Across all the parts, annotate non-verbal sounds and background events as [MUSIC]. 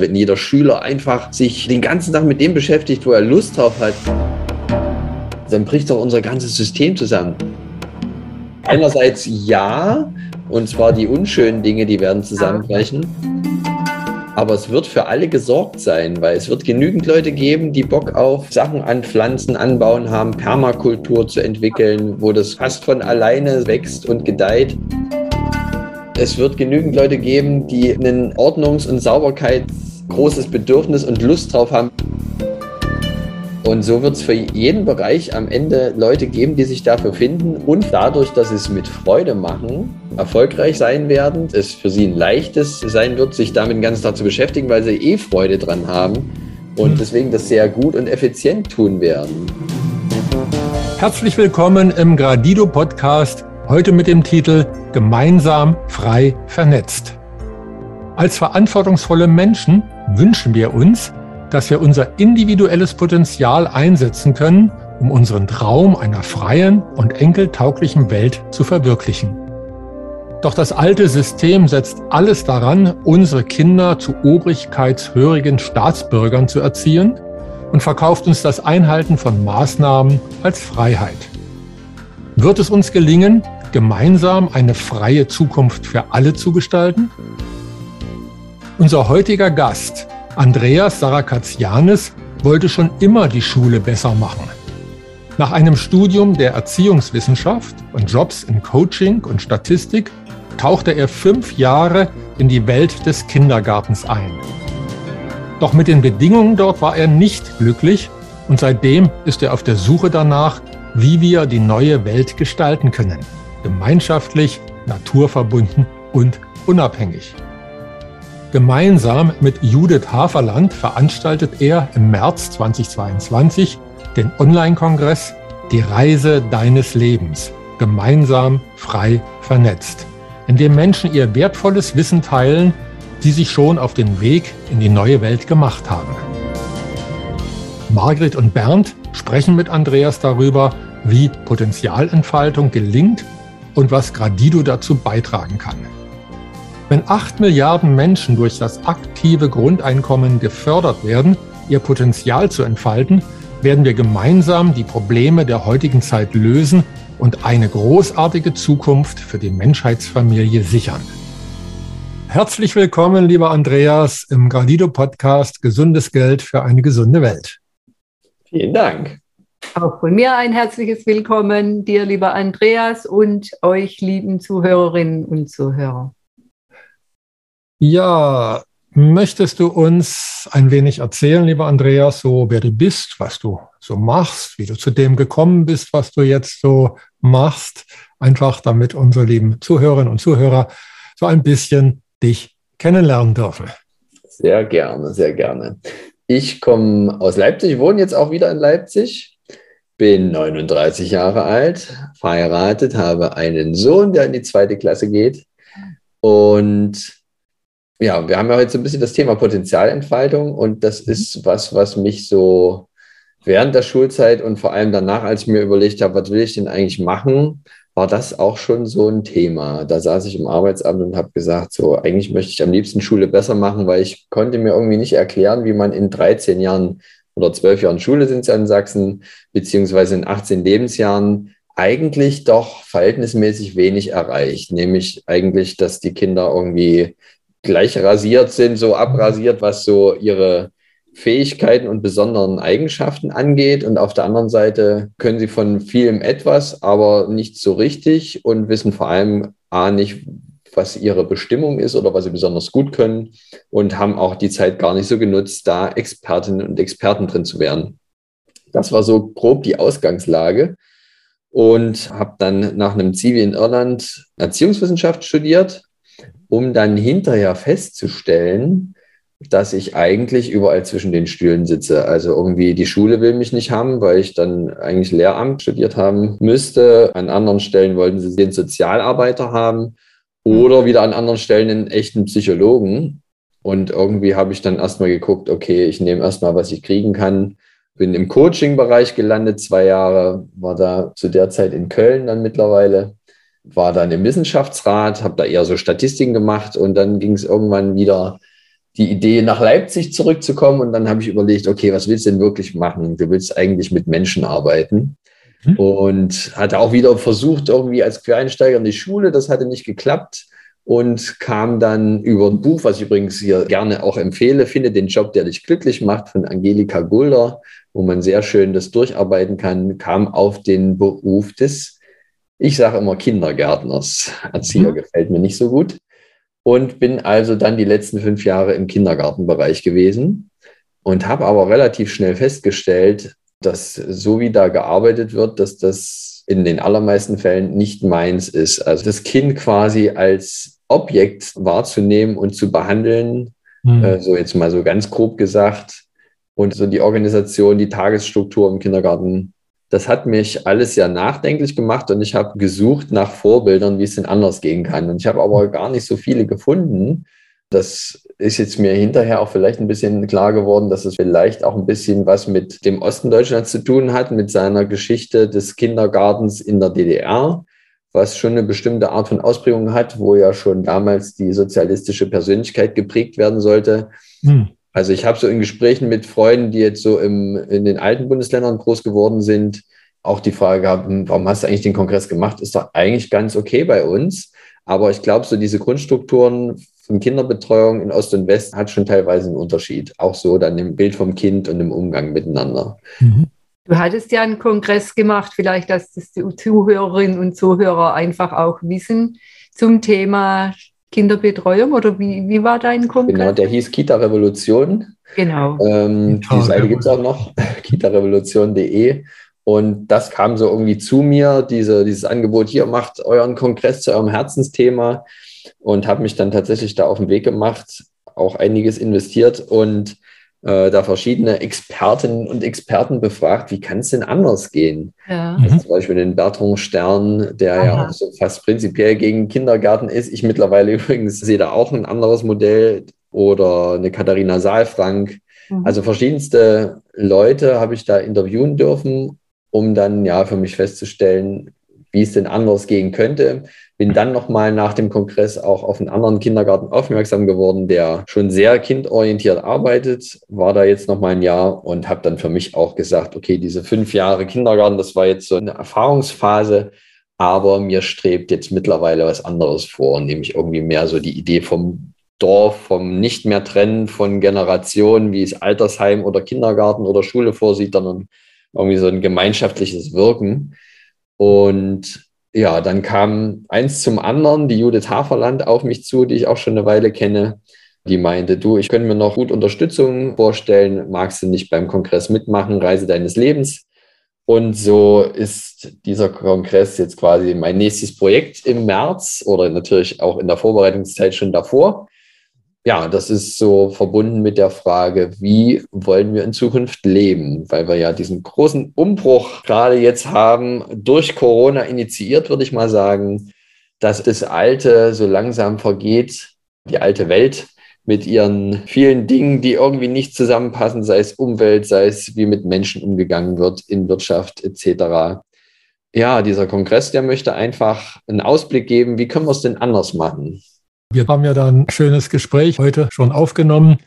Wenn jeder Schüler einfach sich den ganzen Tag mit dem beschäftigt, wo er Lust drauf hat, dann bricht doch unser ganzes System zusammen. Einerseits ja, und zwar die unschönen Dinge, die werden zusammenbrechen. Aber es wird für alle gesorgt sein, weil es wird genügend Leute geben, die Bock auf Sachen an Pflanzen anbauen haben, Permakultur zu entwickeln, wo das fast von alleine wächst und gedeiht. Es wird genügend Leute geben, die einen Ordnungs- und Sauberkeit großes Bedürfnis und Lust drauf haben. Und so wird es für jeden Bereich am Ende Leute geben, die sich dafür finden und dadurch, dass sie es mit Freude machen, erfolgreich sein werden, es für sie ein leichtes sein wird, sich damit den ganzen Tag zu beschäftigen, weil sie eh Freude dran haben und deswegen das sehr gut und effizient tun werden. Herzlich willkommen im Gradido Podcast, heute mit dem Titel Gemeinsam frei vernetzt. Als verantwortungsvolle Menschen wünschen wir uns, dass wir unser individuelles Potenzial einsetzen können, um unseren Traum einer freien und enkeltauglichen Welt zu verwirklichen. Doch das alte System setzt alles daran, unsere Kinder zu obrigkeitshörigen Staatsbürgern zu erziehen und verkauft uns das Einhalten von Maßnahmen als Freiheit. Wird es uns gelingen, gemeinsam eine freie Zukunft für alle zu gestalten? Unser heutiger Gast Andreas Sarakatsianis wollte schon immer die Schule besser machen. Nach einem Studium der Erziehungswissenschaft und Jobs in Coaching und Statistik tauchte er fünf Jahre in die Welt des Kindergartens ein. Doch mit den Bedingungen dort war er nicht glücklich und seitdem ist er auf der Suche danach, wie wir die neue Welt gestalten können. Gemeinschaftlich, naturverbunden und unabhängig. Gemeinsam mit Judith Haferland veranstaltet er im März 2022 den Online-Kongress Die Reise deines Lebens, gemeinsam frei vernetzt, in dem Menschen ihr wertvolles Wissen teilen, die sich schon auf den Weg in die neue Welt gemacht haben. Margret und Bernd sprechen mit Andreas darüber, wie Potenzialentfaltung gelingt und was Gradido dazu beitragen kann. Wenn acht Milliarden Menschen durch das aktive Grundeinkommen gefördert werden, ihr Potenzial zu entfalten, werden wir gemeinsam die Probleme der heutigen Zeit lösen und eine großartige Zukunft für die Menschheitsfamilie sichern. Herzlich willkommen, lieber Andreas, im Gradido Podcast Gesundes Geld für eine gesunde Welt. Vielen Dank. Auch von mir ein herzliches Willkommen, dir, lieber Andreas, und euch, lieben Zuhörerinnen und Zuhörer. Ja, möchtest du uns ein wenig erzählen, lieber Andreas, so wer du bist, was du so machst, wie du zu dem gekommen bist, was du jetzt so machst, einfach damit unsere lieben Zuhörerinnen und Zuhörer so ein bisschen dich kennenlernen dürfen. Sehr gerne, sehr gerne. Ich komme aus Leipzig, wohne jetzt auch wieder in Leipzig, bin 39 Jahre alt, verheiratet, habe einen Sohn, der in die zweite Klasse geht und ja, wir haben ja heute so ein bisschen das Thema Potenzialentfaltung und das mhm. ist was, was mich so während der Schulzeit und vor allem danach, als ich mir überlegt habe, was will ich denn eigentlich machen, war das auch schon so ein Thema. Da saß ich im Arbeitsamt und habe gesagt, so eigentlich möchte ich am liebsten Schule besser machen, weil ich konnte mir irgendwie nicht erklären, wie man in 13 Jahren oder 12 Jahren Schule sind es ja in Sachsen, beziehungsweise in 18 Lebensjahren eigentlich doch verhältnismäßig wenig erreicht. Nämlich eigentlich, dass die Kinder irgendwie gleich rasiert sind, so abrasiert, was so ihre Fähigkeiten und besonderen Eigenschaften angeht. Und auf der anderen Seite können sie von vielem etwas, aber nicht so richtig und wissen vor allem A nicht, was ihre Bestimmung ist oder was sie besonders gut können und haben auch die Zeit gar nicht so genutzt, da Expertinnen und Experten drin zu werden. Das war so grob die Ausgangslage und habe dann nach einem Zivi in Irland Erziehungswissenschaft studiert um dann hinterher festzustellen, dass ich eigentlich überall zwischen den Stühlen sitze. Also irgendwie die Schule will mich nicht haben, weil ich dann eigentlich Lehramt studiert haben müsste. An anderen Stellen wollten sie den Sozialarbeiter haben oder wieder an anderen Stellen einen echten Psychologen. Und irgendwie habe ich dann erstmal geguckt, okay, ich nehme erstmal, was ich kriegen kann. Bin im Coaching-Bereich gelandet, zwei Jahre, war da zu der Zeit in Köln dann mittlerweile war dann im Wissenschaftsrat, habe da eher so Statistiken gemacht und dann ging es irgendwann wieder die Idee, nach Leipzig zurückzukommen. Und dann habe ich überlegt, okay, was willst du denn wirklich machen? Du willst eigentlich mit Menschen arbeiten. Mhm. Und hatte auch wieder versucht, irgendwie als Quereinsteiger in die Schule. Das hatte nicht geklappt und kam dann über ein Buch, was ich übrigens hier gerne auch empfehle, finde den Job, der dich glücklich macht, von Angelika Gulder, wo man sehr schön das durcharbeiten kann, kam auf den Beruf des, ich sage immer Kindergärtners. Erzieher mhm. gefällt mir nicht so gut. Und bin also dann die letzten fünf Jahre im Kindergartenbereich gewesen und habe aber relativ schnell festgestellt, dass so wie da gearbeitet wird, dass das in den allermeisten Fällen nicht meins ist. Also das Kind quasi als Objekt wahrzunehmen und zu behandeln, mhm. äh, so jetzt mal so ganz grob gesagt, und so die Organisation, die Tagesstruktur im Kindergarten, das hat mich alles sehr nachdenklich gemacht und ich habe gesucht nach Vorbildern, wie es denn anders gehen kann. Und ich habe aber gar nicht so viele gefunden. Das ist jetzt mir hinterher auch vielleicht ein bisschen klar geworden, dass es vielleicht auch ein bisschen was mit dem Osten Deutschlands zu tun hat, mit seiner Geschichte des Kindergartens in der DDR, was schon eine bestimmte Art von Ausprägung hat, wo ja schon damals die sozialistische Persönlichkeit geprägt werden sollte. Hm. Also ich habe so in Gesprächen mit Freunden, die jetzt so im, in den alten Bundesländern groß geworden sind, auch die Frage gehabt, hm, warum hast du eigentlich den Kongress gemacht? Ist doch eigentlich ganz okay bei uns. Aber ich glaube, so diese Grundstrukturen von Kinderbetreuung in Ost und West hat schon teilweise einen Unterschied. Auch so dann im Bild vom Kind und im Umgang miteinander. Mhm. Du hattest ja einen Kongress gemacht, vielleicht, dass das die Zuhörerinnen und Zuhörer einfach auch wissen zum Thema Kinderbetreuung oder wie, wie war dein Kongress? Genau, der hieß Kita Revolution. Genau. Ähm, die Seite gibt es auch noch, [LAUGHS] kitarevolution.de. Und das kam so irgendwie zu mir, diese, dieses Angebot, hier macht euren Kongress zu eurem Herzensthema und habe mich dann tatsächlich da auf den Weg gemacht, auch einiges investiert und äh, da verschiedene Expertinnen und Experten befragt, wie kann es denn anders gehen? Ja. Also zum Beispiel den Bertrand Stern, der Aha. ja auch so fast prinzipiell gegen Kindergarten ist. Ich mittlerweile [LAUGHS] übrigens sehe da auch ein anderes Modell oder eine Katharina Saalfrank. Mhm. Also verschiedenste Leute habe ich da interviewen dürfen, um dann ja für mich festzustellen, wie es denn anders gehen könnte. Bin dann nochmal nach dem Kongress auch auf einen anderen Kindergarten aufmerksam geworden, der schon sehr kindorientiert arbeitet, war da jetzt nochmal ein Jahr und habe dann für mich auch gesagt, okay, diese fünf Jahre Kindergarten, das war jetzt so eine Erfahrungsphase, aber mir strebt jetzt mittlerweile was anderes vor, nämlich irgendwie mehr so die Idee vom Dorf, vom nicht mehr trennen von Generationen, wie es Altersheim oder Kindergarten oder Schule vorsieht, sondern irgendwie so ein gemeinschaftliches Wirken. Und ja, dann kam eins zum anderen, die Judith Haferland auf mich zu, die ich auch schon eine Weile kenne. Die meinte, du, ich könnte mir noch gut Unterstützung vorstellen, magst du nicht beim Kongress mitmachen, Reise deines Lebens. Und so ist dieser Kongress jetzt quasi mein nächstes Projekt im März oder natürlich auch in der Vorbereitungszeit schon davor ja, das ist so verbunden mit der Frage, wie wollen wir in Zukunft leben? Weil wir ja diesen großen Umbruch gerade jetzt haben, durch Corona initiiert, würde ich mal sagen, dass das Alte so langsam vergeht, die alte Welt mit ihren vielen Dingen, die irgendwie nicht zusammenpassen, sei es Umwelt, sei es wie mit Menschen umgegangen wird in Wirtschaft etc. Ja, dieser Kongress, der möchte einfach einen Ausblick geben, wie können wir es denn anders machen? Wir haben ja da ein schönes Gespräch heute schon aufgenommen.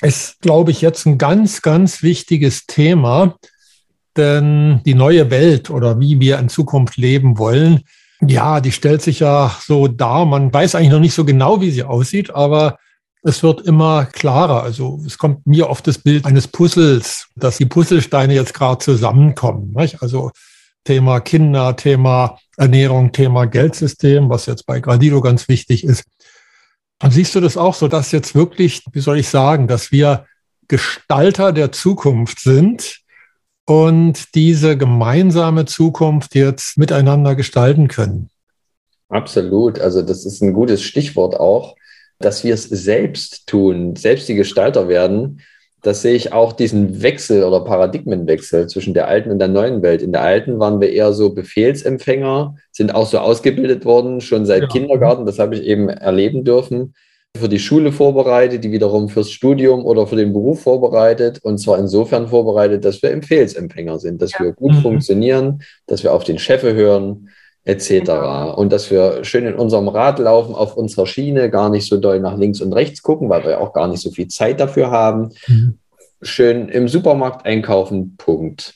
Ist, glaube ich, jetzt ein ganz, ganz wichtiges Thema, denn die neue Welt oder wie wir in Zukunft leben wollen, ja, die stellt sich ja so dar. Man weiß eigentlich noch nicht so genau, wie sie aussieht, aber es wird immer klarer. Also es kommt mir oft das Bild eines Puzzles, dass die Puzzlesteine jetzt gerade zusammenkommen. Nicht? Also Thema Kinder, Thema Ernährung, Thema Geldsystem, was jetzt bei Gradido ganz wichtig ist. Und siehst du das auch so, dass jetzt wirklich, wie soll ich sagen, dass wir Gestalter der Zukunft sind und diese gemeinsame Zukunft jetzt miteinander gestalten können? Absolut. Also das ist ein gutes Stichwort auch, dass wir es selbst tun, selbst die Gestalter werden das sehe ich auch diesen Wechsel oder Paradigmenwechsel zwischen der alten und der neuen Welt. In der alten waren wir eher so Befehlsempfänger, sind auch so ausgebildet worden, schon seit ja. Kindergarten, das habe ich eben erleben dürfen, für die Schule vorbereitet, die wiederum fürs Studium oder für den Beruf vorbereitet und zwar insofern vorbereitet, dass wir Befehlsempfänger sind, dass ja. wir gut mhm. funktionieren, dass wir auf den Chef hören, etc. Genau. Und dass wir schön in unserem Rad laufen, auf unserer Schiene, gar nicht so doll nach links und rechts gucken, weil wir auch gar nicht so viel Zeit dafür haben. Mhm. Schön im Supermarkt einkaufen, Punkt.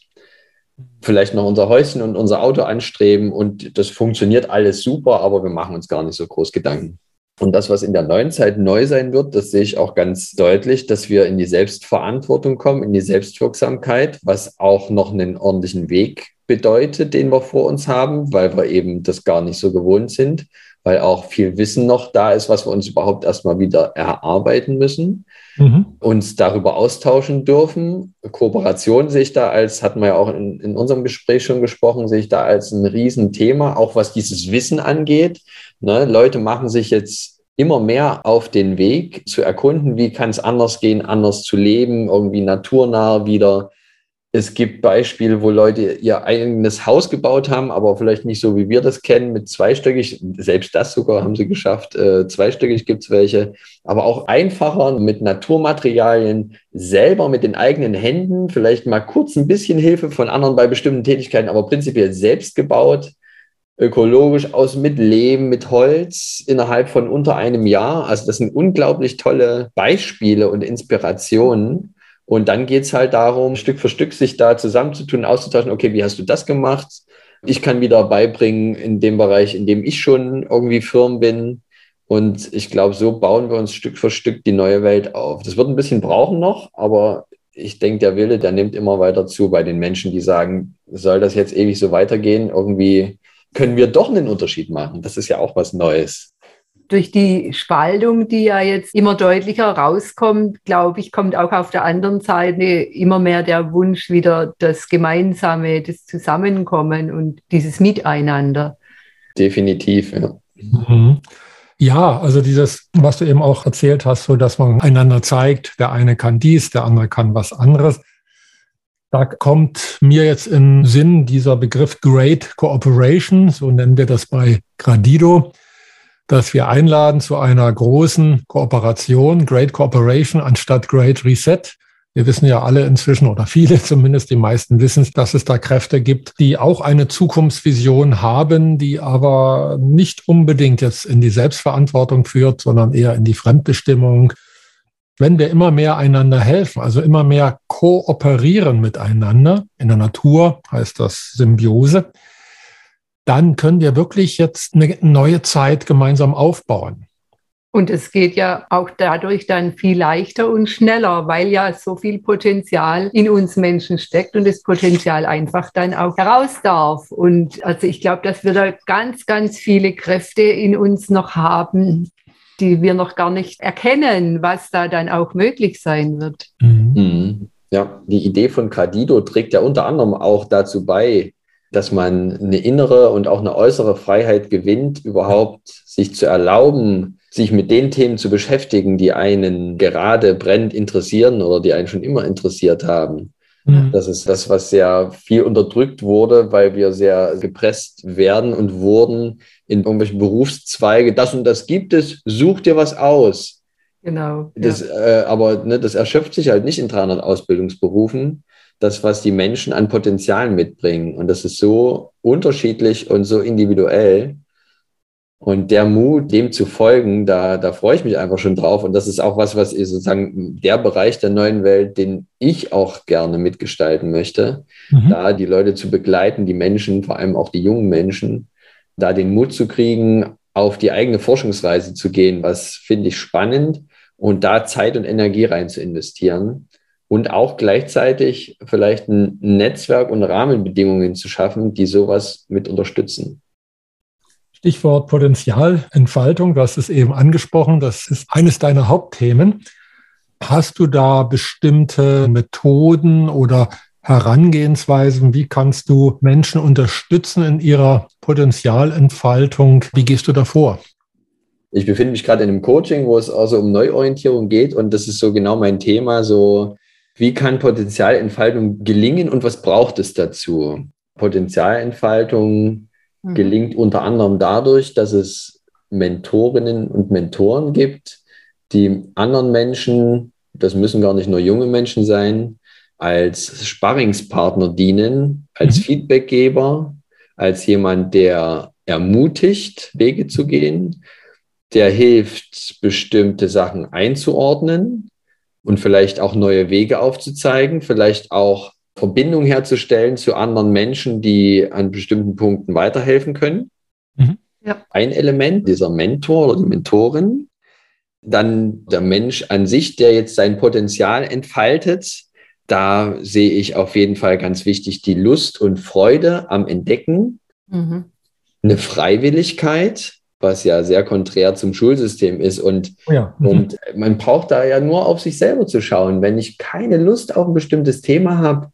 Vielleicht noch unser Häuschen und unser Auto anstreben und das funktioniert alles super, aber wir machen uns gar nicht so groß Gedanken. Und das, was in der neuen Zeit neu sein wird, das sehe ich auch ganz deutlich, dass wir in die Selbstverantwortung kommen, in die Selbstwirksamkeit, was auch noch einen ordentlichen Weg bedeutet, den wir vor uns haben, weil wir eben das gar nicht so gewohnt sind, weil auch viel Wissen noch da ist, was wir uns überhaupt erstmal wieder erarbeiten müssen, mhm. uns darüber austauschen dürfen. Kooperation sehe ich da als, hatten wir ja auch in, in unserem Gespräch schon gesprochen, sehe ich da als ein Riesenthema, auch was dieses Wissen angeht. Ne? Leute machen sich jetzt immer mehr auf den Weg zu erkunden, wie kann es anders gehen, anders zu leben, irgendwie naturnah wieder es gibt Beispiele, wo Leute ihr eigenes Haus gebaut haben, aber vielleicht nicht so, wie wir das kennen, mit zweistöckig. Selbst das sogar haben sie geschafft. Äh, zweistöckig gibt es welche. Aber auch einfacher mit Naturmaterialien, selber mit den eigenen Händen, vielleicht mal kurz ein bisschen Hilfe von anderen bei bestimmten Tätigkeiten, aber prinzipiell selbst gebaut, ökologisch aus mit Lehm, mit Holz innerhalb von unter einem Jahr. Also das sind unglaublich tolle Beispiele und Inspirationen und dann geht es halt darum, Stück für Stück sich da zusammenzutun, auszutauschen, okay, wie hast du das gemacht? Ich kann wieder beibringen in dem Bereich, in dem ich schon irgendwie firm bin. Und ich glaube, so bauen wir uns Stück für Stück die neue Welt auf. Das wird ein bisschen brauchen noch, aber ich denke, der Wille, der nimmt immer weiter zu bei den Menschen, die sagen, soll das jetzt ewig so weitergehen? Irgendwie können wir doch einen Unterschied machen. Das ist ja auch was Neues durch die Spaltung, die ja jetzt immer deutlicher rauskommt, glaube ich, kommt auch auf der anderen Seite immer mehr der Wunsch wieder das Gemeinsame, das Zusammenkommen und dieses Miteinander. Definitiv, ja. Mhm. Ja, also dieses, was du eben auch erzählt hast, so dass man einander zeigt, der eine kann dies, der andere kann was anderes. Da kommt mir jetzt im Sinn dieser Begriff Great Cooperation, so nennen wir das bei Gradido dass wir einladen zu einer großen Kooperation, Great Cooperation anstatt Great Reset. Wir wissen ja alle inzwischen oder viele [LAUGHS] zumindest, die meisten wissen, dass es da Kräfte gibt, die auch eine Zukunftsvision haben, die aber nicht unbedingt jetzt in die Selbstverantwortung führt, sondern eher in die Fremdbestimmung. Wenn wir immer mehr einander helfen, also immer mehr kooperieren miteinander, in der Natur heißt das Symbiose, dann können wir wirklich jetzt eine neue Zeit gemeinsam aufbauen. Und es geht ja auch dadurch dann viel leichter und schneller, weil ja so viel Potenzial in uns Menschen steckt und das Potenzial einfach dann auch heraus darf. Und also ich glaube, dass wir da ganz, ganz viele Kräfte in uns noch haben, die wir noch gar nicht erkennen, was da dann auch möglich sein wird. Mhm. mhm. Ja, die Idee von Cardido trägt ja unter anderem auch dazu bei, dass man eine innere und auch eine äußere Freiheit gewinnt, überhaupt sich zu erlauben, sich mit den Themen zu beschäftigen, die einen gerade brennend interessieren oder die einen schon immer interessiert haben. Mhm. Das ist das, was sehr viel unterdrückt wurde, weil wir sehr gepresst werden und wurden in irgendwelchen Berufszweige. Das und das gibt es, such dir was aus. Genau. Das, ja. äh, aber ne, das erschöpft sich halt nicht in 300 Ausbildungsberufen das, was die Menschen an Potenzialen mitbringen. Und das ist so unterschiedlich und so individuell. Und der Mut, dem zu folgen, da, da freue ich mich einfach schon drauf. Und das ist auch was, was sozusagen der Bereich der neuen Welt, den ich auch gerne mitgestalten möchte, mhm. da die Leute zu begleiten, die Menschen, vor allem auch die jungen Menschen, da den Mut zu kriegen, auf die eigene Forschungsreise zu gehen, was finde ich spannend und da Zeit und Energie rein zu investieren und auch gleichzeitig vielleicht ein Netzwerk und Rahmenbedingungen zu schaffen, die sowas mit unterstützen. Stichwort Potenzialentfaltung, du hast es eben angesprochen, das ist eines deiner Hauptthemen. Hast du da bestimmte Methoden oder Herangehensweisen? Wie kannst du Menschen unterstützen in ihrer Potenzialentfaltung? Wie gehst du davor? Ich befinde mich gerade in einem Coaching, wo es also um Neuorientierung geht und das ist so genau mein Thema, so wie kann Potenzialentfaltung gelingen und was braucht es dazu? Potenzialentfaltung mhm. gelingt unter anderem dadurch, dass es Mentorinnen und Mentoren gibt, die anderen Menschen, das müssen gar nicht nur junge Menschen sein, als Sparringspartner dienen, als mhm. Feedbackgeber, als jemand, der ermutigt, Wege zu gehen, der hilft, bestimmte Sachen einzuordnen und vielleicht auch neue Wege aufzuzeigen, vielleicht auch Verbindung herzustellen zu anderen Menschen, die an bestimmten Punkten weiterhelfen können. Mhm. Ja. Ein Element, dieser Mentor oder die Mentorin. Dann der Mensch an sich, der jetzt sein Potenzial entfaltet. Da sehe ich auf jeden Fall ganz wichtig die Lust und Freude am Entdecken. Mhm. Eine Freiwilligkeit, was ja sehr konträr zum Schulsystem ist. Und, ja. mhm. und man braucht da ja nur auf sich selber zu schauen. Wenn ich keine Lust auf ein bestimmtes Thema habe,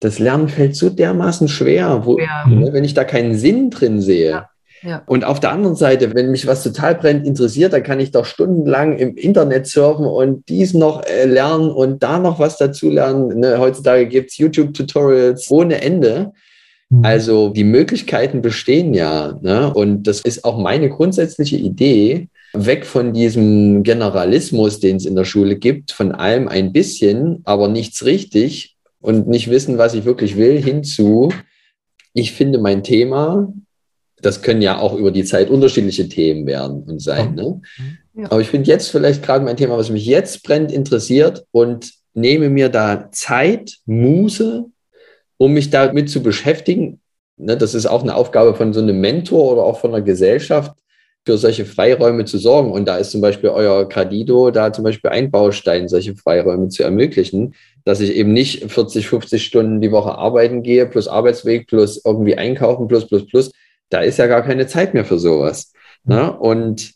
das Lernen fällt so dermaßen schwer, wo, ja. ne, wenn ich da keinen Sinn drin sehe. Ja. Ja. Und auf der anderen Seite, wenn mich was total brennend interessiert, dann kann ich doch stundenlang im Internet surfen und dies noch äh, lernen und da noch was dazu lernen. Ne, heutzutage gibt es YouTube-Tutorials ohne Ende. Mhm. Also die Möglichkeiten bestehen ja. Ne? Und das ist auch meine grundsätzliche Idee, weg von diesem Generalismus, den es in der Schule gibt, von allem ein bisschen, aber nichts richtig und nicht wissen, was ich wirklich will, hinzu, ich finde mein Thema, das können ja auch über die Zeit unterschiedliche Themen werden und sein. Ne? Ja. Aber ich finde jetzt vielleicht gerade mein Thema, was mich jetzt brennt, interessiert und nehme mir da Zeit, Muße, um mich damit zu beschäftigen. Ne, das ist auch eine Aufgabe von so einem Mentor oder auch von der Gesellschaft, für solche Freiräume zu sorgen. Und da ist zum Beispiel euer Gradido da zum Beispiel ein Baustein, solche Freiräume zu ermöglichen, dass ich eben nicht 40, 50 Stunden die Woche arbeiten gehe, plus Arbeitsweg, plus irgendwie einkaufen, plus, plus, plus. Da ist ja gar keine Zeit mehr für sowas. Ne? Und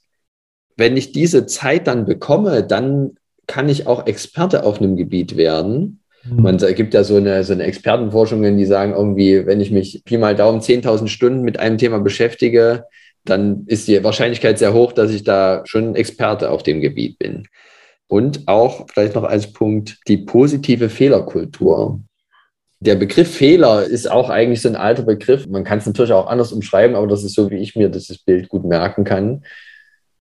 wenn ich diese Zeit dann bekomme, dann kann ich auch Experte auf einem Gebiet werden. Mhm. Man gibt ja so eine, so eine Expertenforschungen, die sagen irgendwie, wenn ich mich Pi mal Daumen 10.000 Stunden mit einem Thema beschäftige, dann ist die Wahrscheinlichkeit sehr hoch, dass ich da schon Experte auf dem Gebiet bin. Und auch vielleicht noch als Punkt die positive Fehlerkultur. Der Begriff Fehler ist auch eigentlich so ein alter Begriff. Man kann es natürlich auch anders umschreiben, aber das ist so, wie ich mir dieses Bild gut merken kann.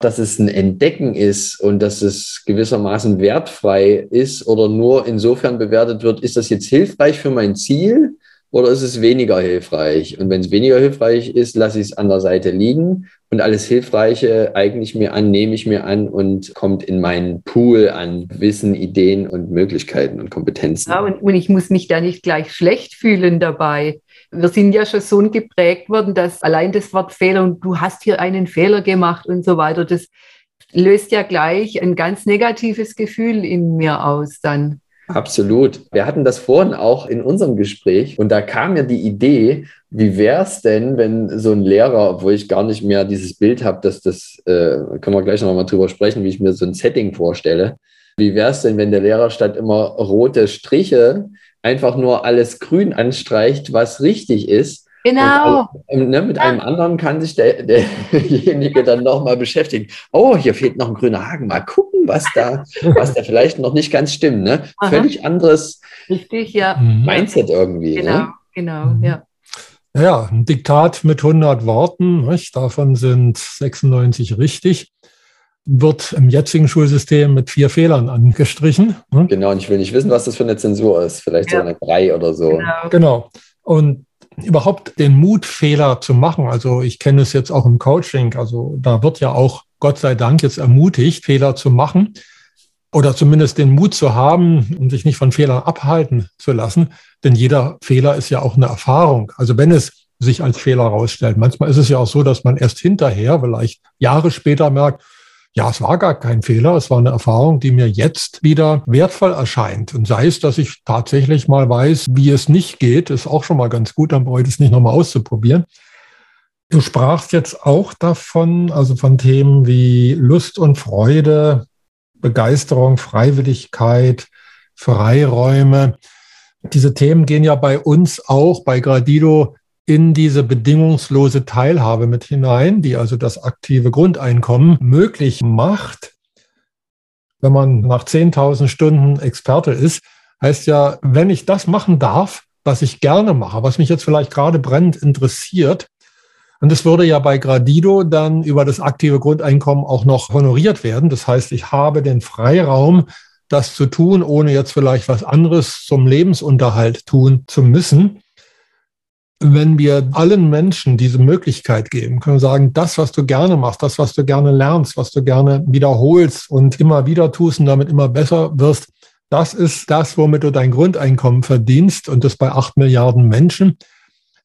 Dass es ein Entdecken ist und dass es gewissermaßen wertfrei ist oder nur insofern bewertet wird, ist das jetzt hilfreich für mein Ziel oder ist es weniger hilfreich? Und wenn es weniger hilfreich ist, lasse ich es an der Seite liegen und alles Hilfreiche eigne ich mir an, nehme ich mir an und kommt in meinen Pool an Wissen, Ideen und Möglichkeiten und Kompetenzen. Ja, und, und ich muss mich da nicht gleich schlecht fühlen dabei. Wir sind ja schon so geprägt worden, dass allein das Wort Fehler und du hast hier einen Fehler gemacht und so weiter, das löst ja gleich ein ganz negatives Gefühl in mir aus dann. Absolut. Wir hatten das vorhin auch in unserem Gespräch und da kam mir die Idee, wie wäre es denn, wenn so ein Lehrer, obwohl ich gar nicht mehr dieses Bild habe, dass das, äh, können wir gleich noch mal drüber sprechen, wie ich mir so ein Setting vorstelle. Wie wäre es denn, wenn der Lehrer statt immer rote Striche einfach nur alles grün anstreicht, was richtig ist Genau. Und, ne, mit ja. einem anderen kann sich der, [LAUGHS] derjenige dann nochmal beschäftigen. Oh, hier fehlt noch ein grüner Haken. Mal gucken, was da, was da vielleicht noch nicht ganz stimmt. Ne? Völlig anderes Richtig, ja. Mhm. Mindset irgendwie. Genau, ne? genau, mhm. ja. Ja, ein Diktat mit 100 Worten, nicht? davon sind 96 richtig, wird im jetzigen Schulsystem mit vier Fehlern angestrichen. Ne? Genau, und ich will nicht wissen, was das für eine Zensur ist. Vielleicht ja. so eine 3 oder so. Genau. genau. Und überhaupt den Mut, Fehler zu machen. Also ich kenne es jetzt auch im Coaching. Also da wird ja auch Gott sei Dank jetzt ermutigt, Fehler zu machen oder zumindest den Mut zu haben und sich nicht von Fehlern abhalten zu lassen. Denn jeder Fehler ist ja auch eine Erfahrung. Also wenn es sich als Fehler herausstellt. Manchmal ist es ja auch so, dass man erst hinterher, vielleicht Jahre später merkt, ja, es war gar kein Fehler, es war eine Erfahrung, die mir jetzt wieder wertvoll erscheint. Und sei es, dass ich tatsächlich mal weiß, wie es nicht geht, ist auch schon mal ganz gut, dann brauche ich es nicht nochmal auszuprobieren. Du sprachst jetzt auch davon, also von Themen wie Lust und Freude, Begeisterung, Freiwilligkeit, Freiräume. Diese Themen gehen ja bei uns auch bei Gradido in diese bedingungslose Teilhabe mit hinein, die also das aktive Grundeinkommen möglich macht. Wenn man nach 10.000 Stunden Experte ist, heißt ja, wenn ich das machen darf, was ich gerne mache, was mich jetzt vielleicht gerade brennend interessiert, und es würde ja bei Gradido dann über das aktive Grundeinkommen auch noch honoriert werden. Das heißt, ich habe den Freiraum, das zu tun, ohne jetzt vielleicht was anderes zum Lebensunterhalt tun zu müssen wenn wir allen Menschen diese Möglichkeit geben, können wir sagen, das, was du gerne machst, das, was du gerne lernst, was du gerne wiederholst und immer wieder tust und damit immer besser wirst, das ist das, womit du dein Grundeinkommen verdienst und das bei acht Milliarden Menschen.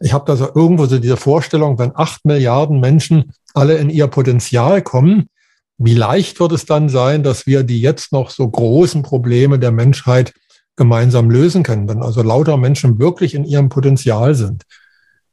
Ich habe da so irgendwo so diese Vorstellung, wenn acht Milliarden Menschen alle in ihr Potenzial kommen, wie leicht wird es dann sein, dass wir die jetzt noch so großen Probleme der Menschheit gemeinsam lösen können, wenn also lauter Menschen wirklich in ihrem Potenzial sind.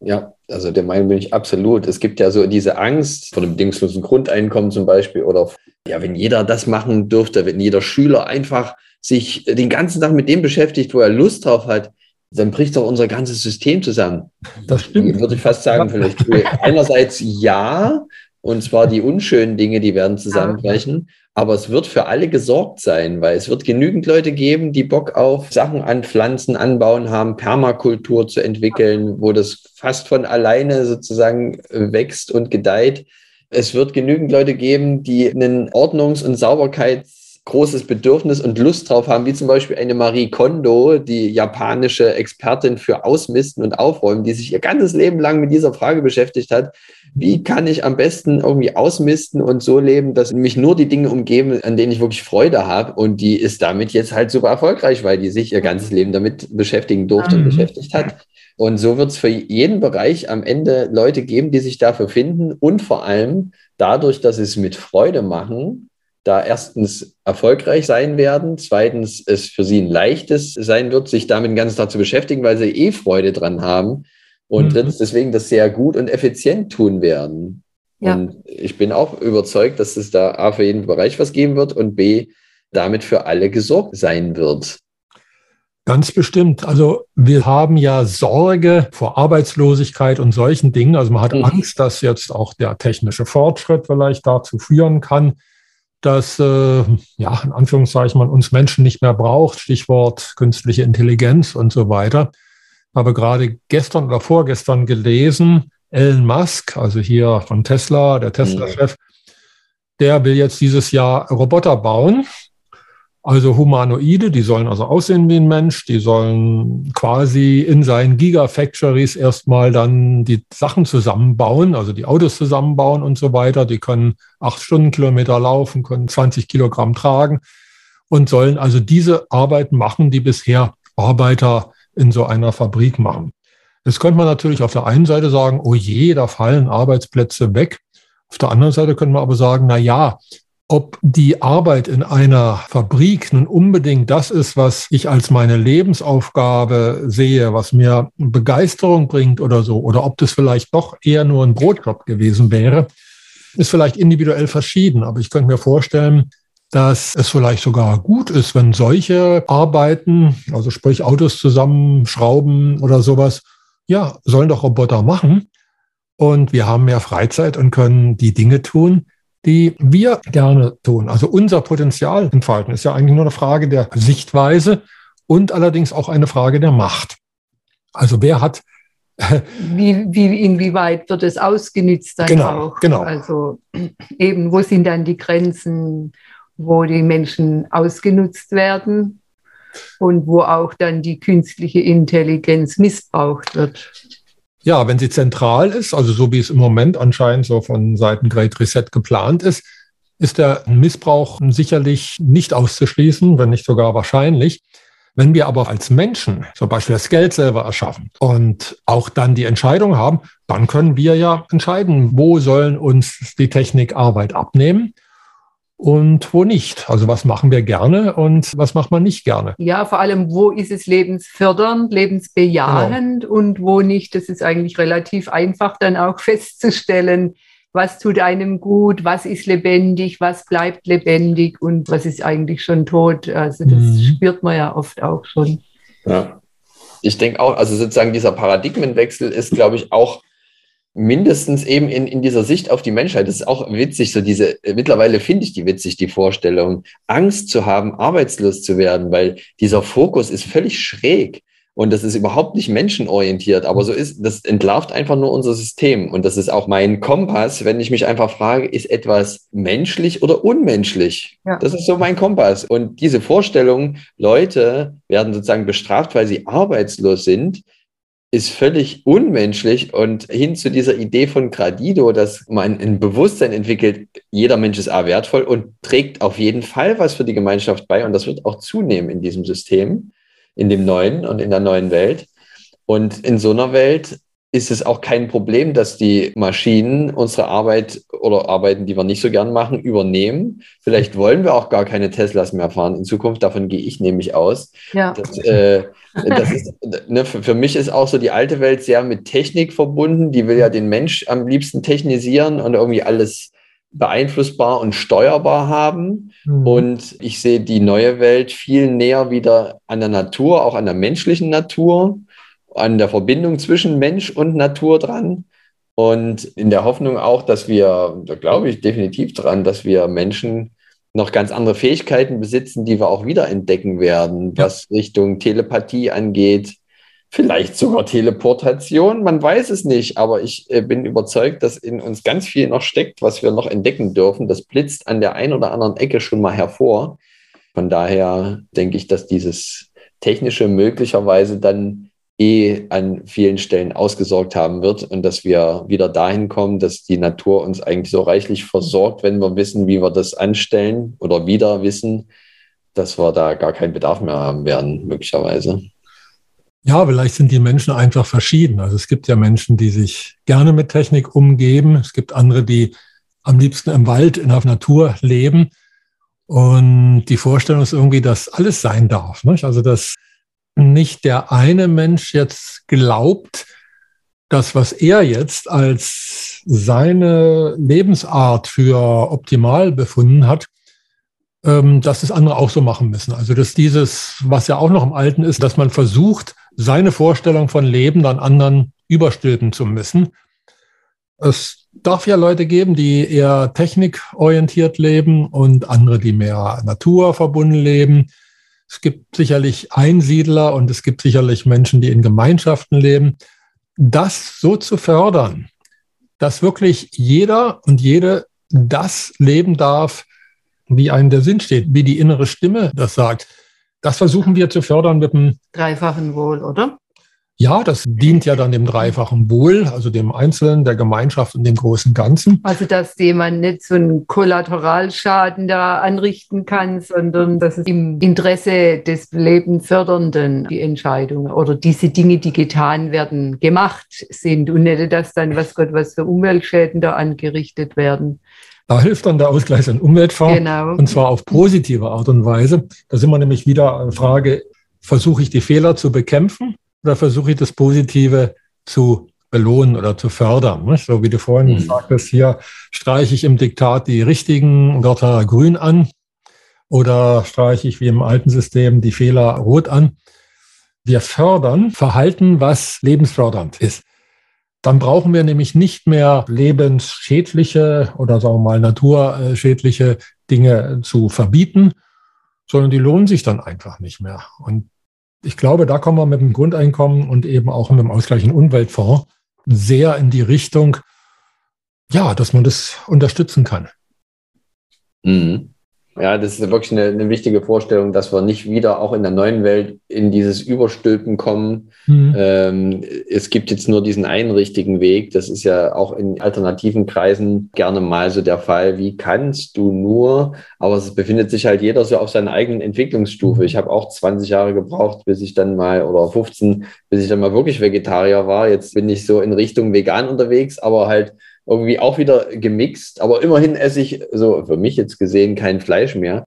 Ja, also der Meinung bin ich absolut. Es gibt ja so diese Angst vor dem bedingungslosen Grundeinkommen zum Beispiel oder ja, wenn jeder das machen dürfte, wenn jeder Schüler einfach sich den ganzen Tag mit dem beschäftigt, wo er Lust drauf hat, dann bricht doch unser ganzes System zusammen. Das stimmt. Würde ich fast sagen, vielleicht. Einerseits ja, und zwar die unschönen Dinge, die werden zusammenbrechen. Aber es wird für alle gesorgt sein, weil es wird genügend Leute geben, die Bock auf Sachen an Pflanzen anbauen haben, Permakultur zu entwickeln, wo das fast von alleine sozusagen wächst und gedeiht. Es wird genügend Leute geben, die einen Ordnungs- und Sauberkeits großes Bedürfnis und Lust drauf haben, wie zum Beispiel eine Marie Kondo, die japanische Expertin für Ausmisten und Aufräumen, die sich ihr ganzes Leben lang mit dieser Frage beschäftigt hat, wie kann ich am besten irgendwie ausmisten und so leben, dass mich nur die Dinge umgeben, an denen ich wirklich Freude habe. Und die ist damit jetzt halt super erfolgreich, weil die sich ihr ganzes Leben damit beschäftigen durfte mhm. und beschäftigt hat. Und so wird es für jeden Bereich am Ende Leute geben, die sich dafür finden und vor allem dadurch, dass sie es mit Freude machen, da erstens erfolgreich sein werden, zweitens es für sie ein leichtes sein wird, sich damit den ganzen Tag zu beschäftigen, weil sie eh Freude dran haben und mhm. drittens deswegen das sehr gut und effizient tun werden. Ja. Und ich bin auch überzeugt, dass es da A für jeden Bereich was geben wird und B damit für alle gesorgt sein wird. Ganz bestimmt. Also wir haben ja Sorge vor Arbeitslosigkeit und solchen Dingen. Also man hat mhm. Angst, dass jetzt auch der technische Fortschritt vielleicht dazu führen kann, dass, äh, ja, in Anführungszeichen, man uns Menschen nicht mehr braucht, Stichwort künstliche Intelligenz und so weiter. Habe gerade gestern oder vorgestern gelesen, Elon Musk, also hier von Tesla, der Tesla-Chef, der will jetzt dieses Jahr Roboter bauen, also Humanoide, die sollen also aussehen wie ein Mensch, die sollen quasi in seinen Gigafactories erstmal dann die Sachen zusammenbauen, also die Autos zusammenbauen und so weiter. Die können acht Stundenkilometer laufen, können 20 Kilogramm tragen und sollen also diese Arbeit machen, die bisher Arbeiter in so einer Fabrik machen. Jetzt könnte man natürlich auf der einen Seite sagen, oh je, da fallen Arbeitsplätze weg. Auf der anderen Seite könnte man aber sagen, na ja, ob die Arbeit in einer Fabrik nun unbedingt das ist, was ich als meine Lebensaufgabe sehe, was mir Begeisterung bringt oder so, oder ob das vielleicht doch eher nur ein Brotjob gewesen wäre, ist vielleicht individuell verschieden. Aber ich könnte mir vorstellen, dass es vielleicht sogar gut ist, wenn solche Arbeiten, also sprich Autos zusammenschrauben oder sowas, ja, sollen doch Roboter machen. Und wir haben mehr Freizeit und können die Dinge tun, die wir gerne tun. Also unser Potenzial entfalten ist ja eigentlich nur eine Frage der Sichtweise und allerdings auch eine Frage der Macht. Also wer hat [LAUGHS] wie, wie, inwieweit wird es ausgenützt dann genau, auch? Genau. Also [CLEARS THROAT] eben, wo sind dann die Grenzen, wo die Menschen ausgenutzt werden und wo auch dann die künstliche Intelligenz missbraucht wird? Ja, wenn sie zentral ist, also so wie es im Moment anscheinend so von Seiten Great Reset geplant ist, ist der Missbrauch sicherlich nicht auszuschließen, wenn nicht sogar wahrscheinlich. Wenn wir aber als Menschen zum Beispiel das Geld selber erschaffen und auch dann die Entscheidung haben, dann können wir ja entscheiden, wo sollen uns die Technik Arbeit abnehmen und wo nicht. Also was machen wir gerne und was macht man nicht gerne. Ja, vor allem, wo ist es lebensfördernd, lebensbejahend genau. und wo nicht. Das ist eigentlich relativ einfach dann auch [LAUGHS] festzustellen, was tut einem gut, was ist lebendig, was bleibt lebendig und was ist eigentlich schon tot. Also das mhm. spürt man ja oft auch schon. Ja. Ich denke auch, also sozusagen dieser Paradigmenwechsel ist, glaube ich, auch mindestens eben in, in dieser Sicht auf die Menschheit. Das ist auch witzig, so diese, mittlerweile finde ich die witzig, die Vorstellung, Angst zu haben, arbeitslos zu werden, weil dieser Fokus ist völlig schräg und das ist überhaupt nicht menschenorientiert, aber so ist, das entlarvt einfach nur unser System und das ist auch mein Kompass, wenn ich mich einfach frage, ist etwas menschlich oder unmenschlich? Ja. Das ist so mein Kompass und diese Vorstellung, Leute werden sozusagen bestraft, weil sie arbeitslos sind, ist völlig unmenschlich und hin zu dieser Idee von Gradido, dass man ein Bewusstsein entwickelt, jeder Mensch ist A wertvoll und trägt auf jeden Fall was für die Gemeinschaft bei und das wird auch zunehmen in diesem System, in dem neuen und in der neuen Welt. Und in so einer Welt ist es auch kein Problem, dass die Maschinen unsere Arbeit oder Arbeiten, die wir nicht so gern machen, übernehmen. Vielleicht wollen wir auch gar keine Teslas mehr fahren in Zukunft. Davon gehe ich nämlich aus. Ja. Das, äh, das ist, ne, für, für, mich ist auch so die alte Welt sehr mit Technik verbunden. Die will ja den Mensch am liebsten technisieren und irgendwie alles beeinflussbar und steuerbar haben. Mhm. Und ich sehe die neue Welt viel näher wieder an der Natur, auch an der menschlichen Natur an der Verbindung zwischen Mensch und Natur dran. Und in der Hoffnung auch, dass wir, da glaube ich definitiv dran, dass wir Menschen noch ganz andere Fähigkeiten besitzen, die wir auch wieder entdecken werden, was Richtung Telepathie angeht, vielleicht sogar Teleportation, man weiß es nicht, aber ich äh, bin überzeugt, dass in uns ganz viel noch steckt, was wir noch entdecken dürfen. Das blitzt an der einen oder anderen Ecke schon mal hervor. Von daher denke ich, dass dieses Technische möglicherweise dann eh an vielen Stellen ausgesorgt haben wird und dass wir wieder dahin kommen, dass die Natur uns eigentlich so reichlich versorgt, wenn wir wissen, wie wir das anstellen oder wieder wissen, dass wir da gar keinen Bedarf mehr haben werden, möglicherweise. Ja, vielleicht sind die Menschen einfach verschieden. Also es gibt ja Menschen, die sich gerne mit Technik umgeben. Es gibt andere, die am liebsten im Wald, in der Natur leben. Und die Vorstellung ist irgendwie, dass alles sein darf. Nicht? Also dass nicht der eine Mensch jetzt glaubt, das, was er jetzt als seine Lebensart für optimal befunden hat, ähm, dass das andere auch so machen müssen. Also dass dieses, was ja auch noch im Alten ist, dass man versucht, seine Vorstellung von Leben dann anderen überstülpen zu müssen. Es darf ja Leute geben, die eher technikorientiert leben und andere, die mehr naturverbunden leben. Es gibt sicherlich Einsiedler und es gibt sicherlich Menschen, die in Gemeinschaften leben. Das so zu fördern, dass wirklich jeder und jede das leben darf, wie einem der Sinn steht, wie die innere Stimme das sagt. Das versuchen wir zu fördern mit dem dreifachen Wohl, oder? Ja, das dient ja dann dem dreifachen Wohl, also dem Einzelnen, der Gemeinschaft und dem großen Ganzen. Also, dass jemand nicht so einen Kollateralschaden da anrichten kann, sondern dass es im Interesse des Lebenfördernden die Entscheidungen oder diese Dinge, die getan werden, gemacht sind und nicht, dass dann, was Gott, was für Umweltschäden da angerichtet werden. Da hilft dann der Ausgleich an Umweltfonds genau. und zwar auf positive Art und Weise. Da sind wir nämlich wieder an Frage, versuche ich die Fehler zu bekämpfen oder versuche ich das Positive zu belohnen oder zu fördern? Ne? So wie du vorhin mhm. sagtest, hier streiche ich im Diktat die richtigen Wörter grün an oder streiche ich wie im alten System die Fehler rot an. Wir fördern Verhalten, was lebensfördernd ist. Dann brauchen wir nämlich nicht mehr lebensschädliche oder sagen wir mal naturschädliche Dinge zu verbieten, sondern die lohnen sich dann einfach nicht mehr. Und ich glaube, da kommen wir mit dem Grundeinkommen und eben auch mit dem ausgleichenden Umweltfonds sehr in die Richtung, ja, dass man das unterstützen kann. Mhm. Ja, das ist wirklich eine, eine, wichtige Vorstellung, dass wir nicht wieder auch in der neuen Welt in dieses Überstülpen kommen. Mhm. Ähm, es gibt jetzt nur diesen einen richtigen Weg. Das ist ja auch in alternativen Kreisen gerne mal so der Fall. Wie kannst du nur? Aber es befindet sich halt jeder so auf seiner eigenen Entwicklungsstufe. Ich habe auch 20 Jahre gebraucht, bis ich dann mal, oder 15, bis ich dann mal wirklich Vegetarier war. Jetzt bin ich so in Richtung vegan unterwegs, aber halt irgendwie auch wieder gemixt, aber immerhin esse ich, so für mich jetzt gesehen, kein Fleisch mehr.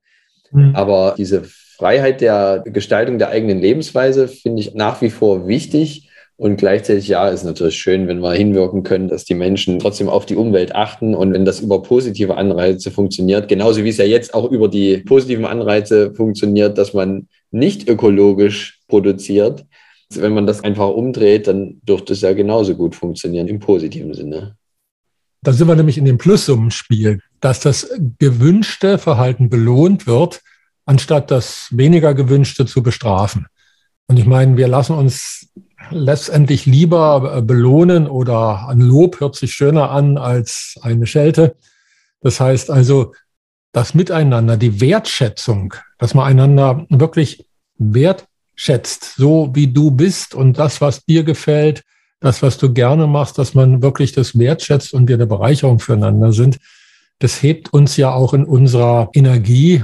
Mhm. Aber diese Freiheit der Gestaltung der eigenen Lebensweise finde ich nach wie vor wichtig. Und gleichzeitig, ja, ist natürlich schön, wenn wir hinwirken können, dass die Menschen trotzdem auf die Umwelt achten und wenn das über positive Anreize funktioniert, genauso wie es ja jetzt auch über die positiven Anreize funktioniert, dass man nicht ökologisch produziert. Wenn man das einfach umdreht, dann dürfte es ja genauso gut funktionieren im positiven Sinne. Da sind wir nämlich in dem Plussummenspiel, dass das gewünschte Verhalten belohnt wird, anstatt das weniger gewünschte zu bestrafen. Und ich meine, wir lassen uns letztendlich lieber belohnen oder ein Lob hört sich schöner an als eine Schelte. Das heißt also, das Miteinander, die Wertschätzung, dass man einander wirklich wertschätzt, schätzt, so wie du bist und das, was dir gefällt, das, was du gerne machst, dass man wirklich das wertschätzt und wir eine Bereicherung füreinander sind, das hebt uns ja auch in unserer Energie,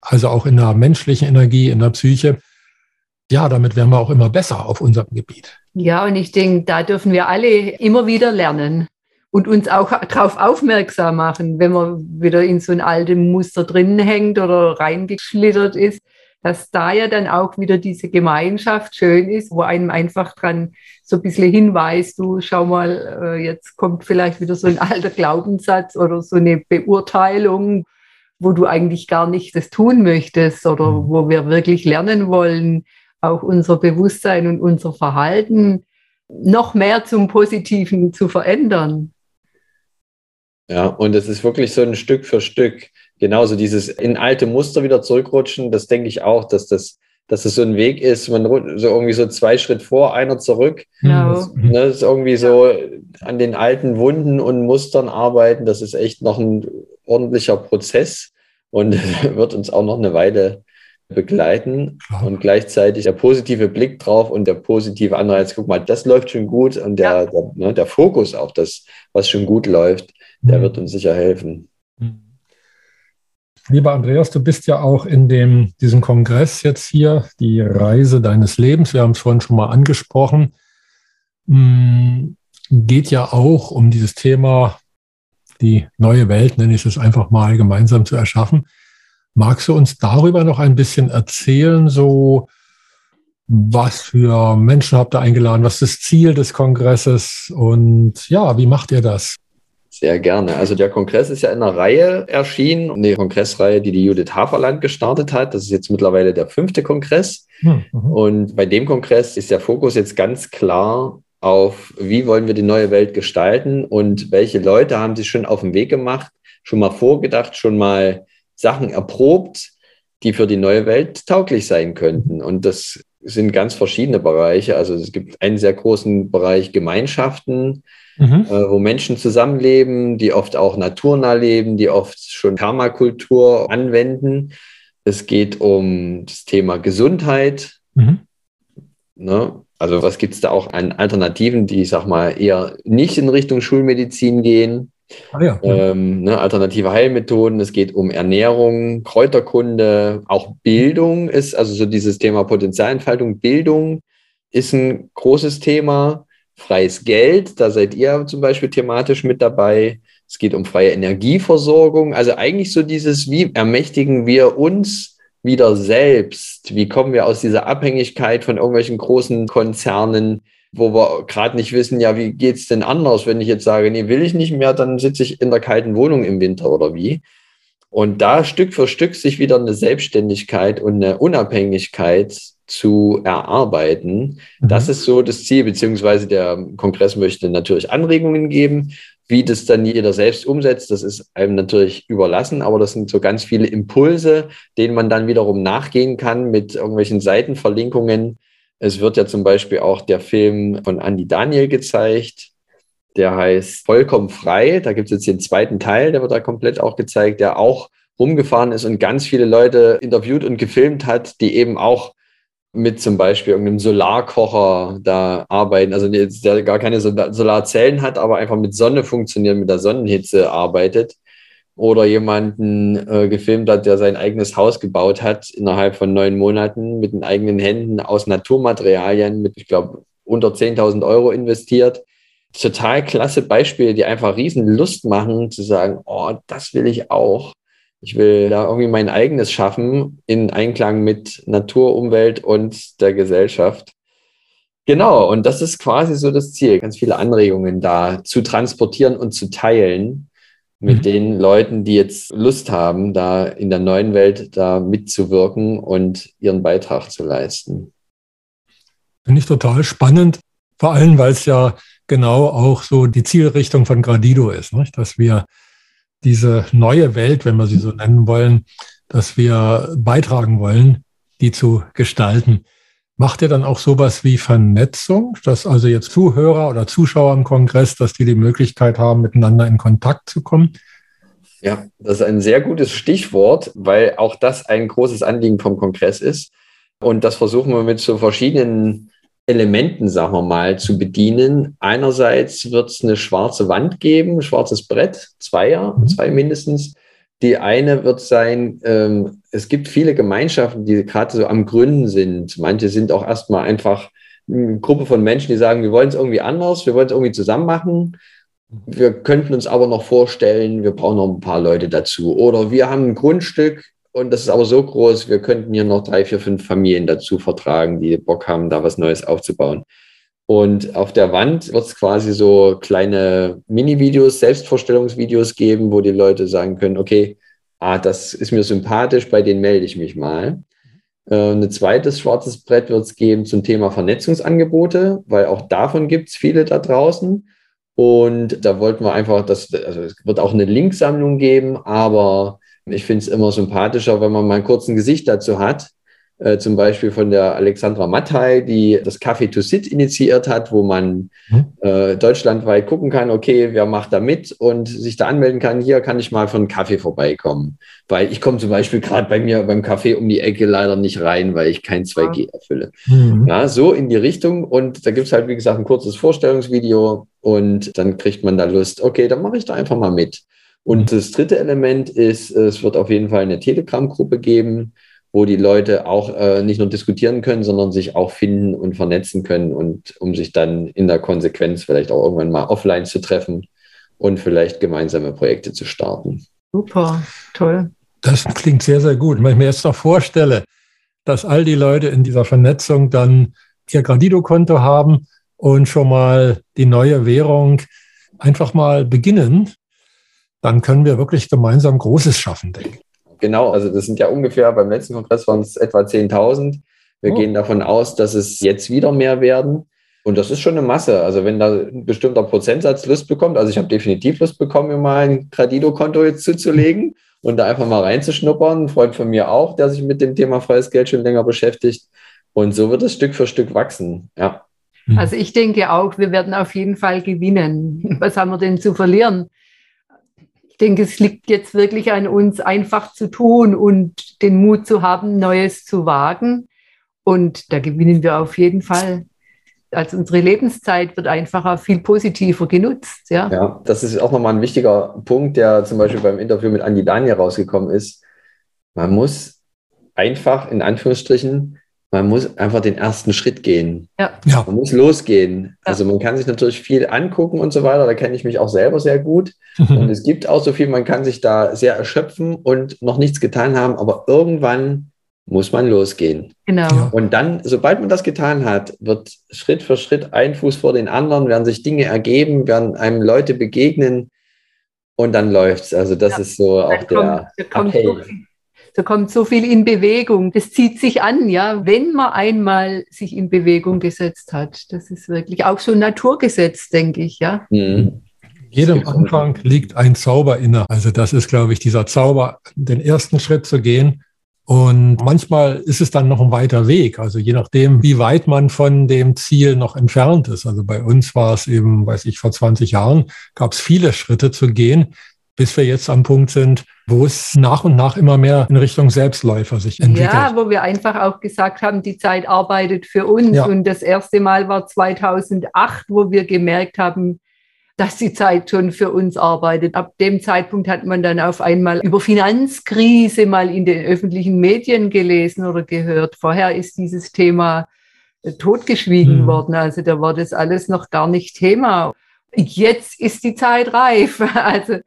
also auch in der menschlichen Energie, in der Psyche. Ja, damit werden wir auch immer besser auf unserem Gebiet. Ja, und ich denke, da dürfen wir alle immer wieder lernen und uns auch darauf aufmerksam machen, wenn man wieder in so ein altes Muster drin hängt oder reingeschlittert ist, dass da ja dann auch wieder diese Gemeinschaft schön ist, wo einem einfach dran so ein bisschen hinweist, du schau mal, äh, jetzt kommt vielleicht wieder so ein alter Glaubenssatz oder so eine Beurteilung, wo du eigentlich gar nicht das tun möchtest oder mhm. wo wir wirklich lernen wollen, auch unser Bewusstsein und unser Verhalten noch mehr zum Positiven zu verändern. Ja, und es ist wirklich so ein Stück für Stück genauso dieses in alte Muster wieder zurückrutschen, das denke ich auch, dass das, dass es so ein Weg ist, man so irgendwie so zwei Schritt vor, einer zurück. Genau. Das, ne, das ist irgendwie so an den alten Wunden und Mustern arbeiten. Das ist echt noch ein ordentlicher Prozess und [LAUGHS] wird uns auch noch eine Weile begleiten und gleichzeitig der positive Blick drauf und der positive Anreiz, guck mal, das läuft schon gut und der, ja. der, ne, der Fokus auf das, was schon gut läuft, der mhm. wird uns sicher helfen. Lieber Andreas, du bist ja auch in dem, diesem Kongress jetzt hier, die Reise deines Lebens, wir haben es vorhin schon mal angesprochen, mm, geht ja auch um dieses Thema, die neue Welt, nenne ich es einfach mal, gemeinsam zu erschaffen. Magst du uns darüber noch ein bisschen erzählen, so was für Menschen habt ihr eingeladen, was ist das Ziel des Kongresses und ja, wie macht ihr das? Sehr gerne. Also der Kongress ist ja in einer Reihe erschienen, eine Kongressreihe, die die Judith Haferland gestartet hat. Das ist jetzt mittlerweile der fünfte Kongress. Mhm. Und bei dem Kongress ist der Fokus jetzt ganz klar auf, wie wollen wir die neue Welt gestalten und welche Leute haben sich schon auf den Weg gemacht, schon mal vorgedacht, schon mal Sachen erprobt, die für die neue Welt tauglich sein könnten. Und das sind ganz verschiedene Bereiche. Also es gibt einen sehr großen Bereich Gemeinschaften, mhm. äh, wo Menschen zusammenleben, die oft auch naturnah leben, die oft schon Permakultur anwenden. Es geht um das Thema Gesundheit. Mhm. Ne? Also was gibt es da auch an Alternativen, die, ich sag mal, eher nicht in Richtung Schulmedizin gehen? Ah, ja. ähm, ne, alternative Heilmethoden, es geht um Ernährung, Kräuterkunde, auch Bildung ist, also so dieses Thema Potenzialentfaltung, Bildung ist ein großes Thema freies Geld, da seid ihr zum Beispiel thematisch mit dabei. Es geht um freie Energieversorgung. Also eigentlich so dieses, wie ermächtigen wir uns wieder selbst? Wie kommen wir aus dieser Abhängigkeit von irgendwelchen großen Konzernen, wo wir gerade nicht wissen, ja, wie geht es denn anders, wenn ich jetzt sage, nee, will ich nicht mehr, dann sitze ich in der kalten Wohnung im Winter oder wie? Und da Stück für Stück sich wieder eine Selbstständigkeit und eine Unabhängigkeit zu erarbeiten. Mhm. Das ist so das Ziel, beziehungsweise der Kongress möchte natürlich Anregungen geben. Wie das dann jeder selbst umsetzt, das ist einem natürlich überlassen, aber das sind so ganz viele Impulse, denen man dann wiederum nachgehen kann mit irgendwelchen Seitenverlinkungen. Es wird ja zum Beispiel auch der Film von Andy Daniel gezeigt, der heißt Vollkommen frei. Da gibt es jetzt den zweiten Teil, der wird da komplett auch gezeigt, der auch rumgefahren ist und ganz viele Leute interviewt und gefilmt hat, die eben auch mit zum Beispiel irgendeinem Solarkocher da arbeiten, also der gar keine Solarzellen hat, aber einfach mit Sonne funktioniert, mit der Sonnenhitze arbeitet. Oder jemanden äh, gefilmt hat, der sein eigenes Haus gebaut hat innerhalb von neun Monaten mit den eigenen Händen aus Naturmaterialien mit, ich glaube, unter 10.000 Euro investiert. Total klasse Beispiele, die einfach riesen Lust machen, zu sagen, oh, das will ich auch. Ich will da irgendwie mein eigenes schaffen in Einklang mit Natur, Umwelt und der Gesellschaft. Genau, und das ist quasi so das Ziel, ganz viele Anregungen da zu transportieren und zu teilen mit mhm. den Leuten, die jetzt Lust haben, da in der neuen Welt da mitzuwirken und ihren Beitrag zu leisten. Finde ich total spannend, vor allem weil es ja genau auch so die Zielrichtung von Gradido ist, nicht? dass wir diese neue Welt, wenn wir sie so nennen wollen, dass wir beitragen wollen, die zu gestalten. Macht ihr dann auch sowas wie Vernetzung, dass also jetzt Zuhörer oder Zuschauer im Kongress, dass die die Möglichkeit haben, miteinander in Kontakt zu kommen? Ja, das ist ein sehr gutes Stichwort, weil auch das ein großes Anliegen vom Kongress ist. Und das versuchen wir mit so verschiedenen Elementen, sagen wir mal, zu bedienen. Einerseits wird es eine schwarze Wand geben, ein schwarzes Brett, Zweier, mhm. zwei mindestens. Die eine wird sein, ähm, es gibt viele Gemeinschaften, die gerade so am Gründen sind. Manche sind auch erstmal einfach eine Gruppe von Menschen, die sagen, wir wollen es irgendwie anders, wir wollen es irgendwie zusammen machen. Wir könnten uns aber noch vorstellen, wir brauchen noch ein paar Leute dazu. Oder wir haben ein Grundstück und das ist aber so groß, wir könnten hier noch drei, vier, fünf Familien dazu vertragen, die Bock haben, da was Neues aufzubauen. Und auf der Wand wird es quasi so kleine Mini-Videos, Selbstvorstellungsvideos geben, wo die Leute sagen können, okay, ah, das ist mir sympathisch, bei denen melde ich mich mal. Äh, ein zweites schwarzes Brett wird es geben zum Thema Vernetzungsangebote, weil auch davon gibt es viele da draußen. Und da wollten wir einfach, dass, also es wird auch eine Linksammlung geben, aber ich finde es immer sympathischer, wenn man mal kurz ein Gesicht dazu hat äh, zum Beispiel von der Alexandra Mattei, die das Café to Sit initiiert hat, wo man mhm. äh, deutschlandweit gucken kann, okay, wer macht da mit und sich da anmelden kann, hier kann ich mal von einen Kaffee vorbeikommen. Weil ich komme zum Beispiel gerade bei mir beim Café um die Ecke leider nicht rein, weil ich kein 2G erfülle. Mhm. Ja, so in die Richtung und da gibt es halt, wie gesagt, ein kurzes Vorstellungsvideo und dann kriegt man da Lust, okay, dann mache ich da einfach mal mit. Und mhm. das dritte Element ist, es wird auf jeden Fall eine Telegram-Gruppe geben, wo die Leute auch äh, nicht nur diskutieren können, sondern sich auch finden und vernetzen können und um sich dann in der Konsequenz vielleicht auch irgendwann mal offline zu treffen und vielleicht gemeinsame Projekte zu starten. Super, toll. Das klingt sehr, sehr gut. Wenn ich mir jetzt noch vorstelle, dass all die Leute in dieser Vernetzung dann ihr Gradido-Konto haben und schon mal die neue Währung einfach mal beginnen, dann können wir wirklich gemeinsam Großes schaffen, denke ich. Genau, also das sind ja ungefähr, beim letzten Kongress waren es etwa 10.000. Wir oh. gehen davon aus, dass es jetzt wieder mehr werden. Und das ist schon eine Masse. Also wenn da ein bestimmter Prozentsatz Lust bekommt, also ich habe definitiv Lust bekommen, mir mal ein Gradido-Konto jetzt zuzulegen und da einfach mal reinzuschnuppern. Ein Freund von mir auch, der sich mit dem Thema freies Geld schon länger beschäftigt. Und so wird es Stück für Stück wachsen. Ja. Also ich denke auch, wir werden auf jeden Fall gewinnen. [LAUGHS] Was haben wir denn zu verlieren? Ich denke, es liegt jetzt wirklich an uns, einfach zu tun und den Mut zu haben, Neues zu wagen. Und da gewinnen wir auf jeden Fall. Also unsere Lebenszeit wird einfacher, viel positiver genutzt. Ja, ja das ist auch nochmal ein wichtiger Punkt, der zum Beispiel beim Interview mit Andi Daniel rausgekommen ist. Man muss einfach in Anführungsstrichen man muss einfach den ersten Schritt gehen. Ja. Man muss losgehen. Ja. Also man kann sich natürlich viel angucken und so weiter. Da kenne ich mich auch selber sehr gut. und es gibt auch so viel, man kann sich da sehr erschöpfen und noch nichts getan haben. Aber irgendwann muss man losgehen. Genau. Und dann, sobald man das getan hat, wird Schritt für Schritt ein Fuß vor den anderen, werden sich Dinge ergeben, werden einem Leute begegnen und dann läuft es. Also das ja. ist so auch der kommt, Appell. Da kommt so viel in Bewegung. Das zieht sich an, ja, wenn man einmal sich in Bewegung gesetzt hat. Das ist wirklich auch so ein Naturgesetz, denke ich, ja. Mhm. Jedem Anfang liegt ein Zauber inne. Also das ist, glaube ich, dieser Zauber, den ersten Schritt zu gehen. Und manchmal ist es dann noch ein weiter Weg. Also je nachdem, wie weit man von dem Ziel noch entfernt ist. Also bei uns war es eben, weiß ich, vor 20 Jahren gab es viele Schritte zu gehen, bis wir jetzt am Punkt sind, wo es nach und nach immer mehr in Richtung Selbstläufer sich entwickelt. Ja, wo wir einfach auch gesagt haben, die Zeit arbeitet für uns. Ja. Und das erste Mal war 2008, wo wir gemerkt haben, dass die Zeit schon für uns arbeitet. Ab dem Zeitpunkt hat man dann auf einmal über Finanzkrise mal in den öffentlichen Medien gelesen oder gehört. Vorher ist dieses Thema totgeschwiegen mhm. worden. Also da war das alles noch gar nicht Thema. Jetzt ist die Zeit reif. [LAUGHS] Also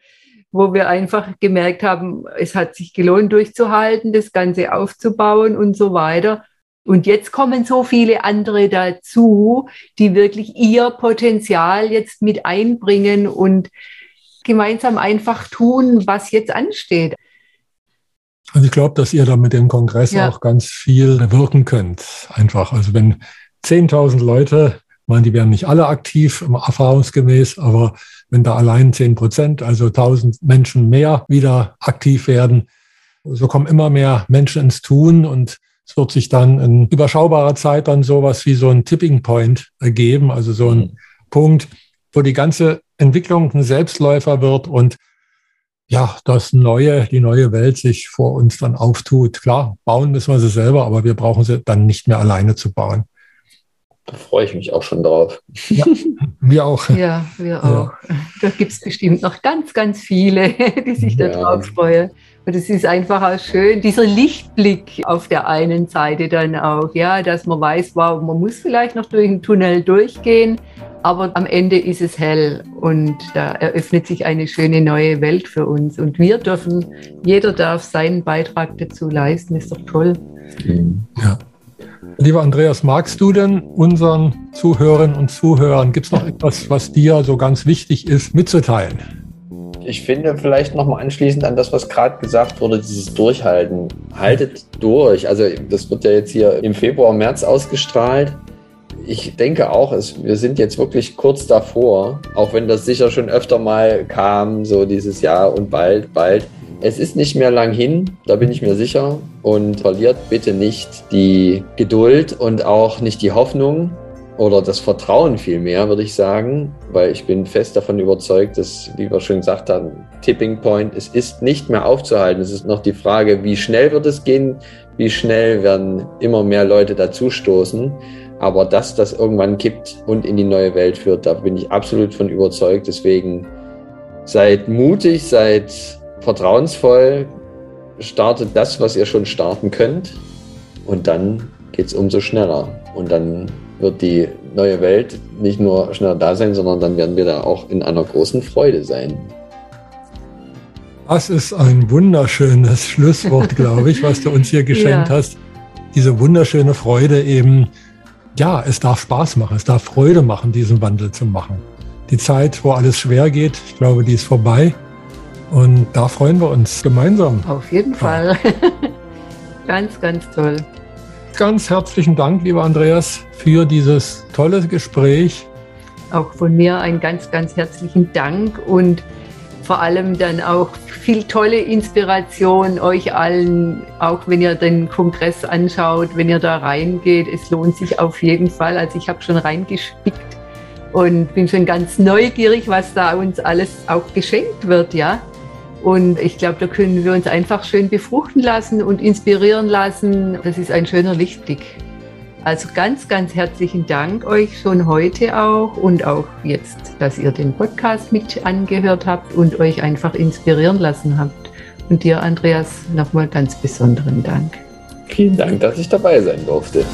wo wir einfach gemerkt haben, es hat sich gelohnt, durchzuhalten, das Ganze aufzubauen und so weiter. Und jetzt kommen so viele andere dazu, die wirklich ihr Potenzial jetzt mit einbringen und gemeinsam einfach tun, was jetzt ansteht. Also ich glaube, dass ihr da mit dem Kongress ja. auch ganz viel wirken könnt. Einfach, also wenn 10.000 Leute, meine, die werden nicht alle aktiv, erfahrungsgemäß, aber wenn da allein 10 Prozent, also 1000 Menschen mehr wieder aktiv werden, so kommen immer mehr Menschen ins Tun und es wird sich dann in überschaubarer Zeit dann sowas wie so ein Tipping Point ergeben, also so ein mhm. Punkt, wo die ganze Entwicklung ein Selbstläufer wird und ja, das neue, die neue Welt sich vor uns dann auftut. Klar, bauen müssen wir sie selber, aber wir brauchen sie dann nicht mehr alleine zu bauen. Da freue ich mich auch schon drauf. Ja, wir auch. [LAUGHS] Ja, wir auch. Ja. Da gibt es bestimmt noch ganz, ganz viele, [LAUGHS] die sich ja. darauf freuen. Und es ist einfach auch schön, dieser Lichtblick auf der einen Seite dann auch, ja, dass man weiß, wow, man muss vielleicht noch durch den Tunnel durchgehen, aber am Ende ist es hell und da eröffnet sich eine schöne neue Welt für uns. Und wir dürfen, jeder darf seinen Beitrag dazu leisten, ist doch toll. Ja. Lieber Andreas, magst du denn unseren Zuhörerinnen und Zuhörern, gibt es noch etwas, was dir so ganz wichtig ist, mitzuteilen? Ich finde vielleicht nochmal anschließend an das, was gerade gesagt wurde, dieses Durchhalten. Haltet durch. Also das wird ja jetzt hier im Februar, März ausgestrahlt. Ich denke auch, es, wir sind jetzt wirklich kurz davor, auch wenn das sicher schon öfter mal kam, so dieses Jahr und bald, bald. Es ist nicht mehr lang hin, da bin ich mir sicher. Und verliert bitte nicht die Geduld und auch nicht die Hoffnung oder das Vertrauen vielmehr, würde ich sagen, weil ich bin fest davon überzeugt, dass, wie wir schon gesagt haben, Tipping Point, es ist nicht mehr aufzuhalten. Es ist noch die Frage, wie schnell wird es gehen, wie schnell werden immer mehr Leute dazustoßen. Aber dass das irgendwann kippt und in die neue Welt führt, da bin ich absolut von überzeugt. Deswegen seid mutig, seid vertrauensvoll, startet das, was ihr schon starten könnt und dann geht es umso schneller. Und dann wird die neue Welt nicht nur schneller da sein, sondern dann werden wir da auch in einer großen Freude sein. Das ist ein wunderschönes Schlusswort, glaube ich, was du uns hier [LAUGHS] geschenkt ja. hast. Diese wunderschöne Freude eben, ja, es darf Spaß machen, es darf Freude machen, diesen Wandel zu machen. Die Zeit, wo alles schwer geht, ich glaube, die ist vorbei. Und da freuen wir uns gemeinsam. Auf jeden Fall. [LAUGHS] ganz, ganz toll. Ganz herzlichen Dank, lieber Andreas, für dieses tolle Gespräch. Auch von mir einen ganz, ganz herzlichen Dank und vor allem dann auch viel tolle Inspiration euch allen, auch wenn ihr den Kongress anschaut, wenn ihr da reingeht. Es lohnt sich auf jeden Fall. Also ich habe schon reingespickt und bin schon ganz neugierig, was da uns alles auch geschenkt wird, ja. Und ich glaube, da können wir uns einfach schön befruchten lassen und inspirieren lassen. Das ist ein schöner Lichtblick. Also ganz, ganz herzlichen Dank euch schon heute auch und auch jetzt, dass ihr den Podcast mit angehört habt und euch einfach inspirieren lassen habt. Und dir, Andreas, nochmal ganz besonderen Dank. Vielen Dank, dass ich dabei sein durfte.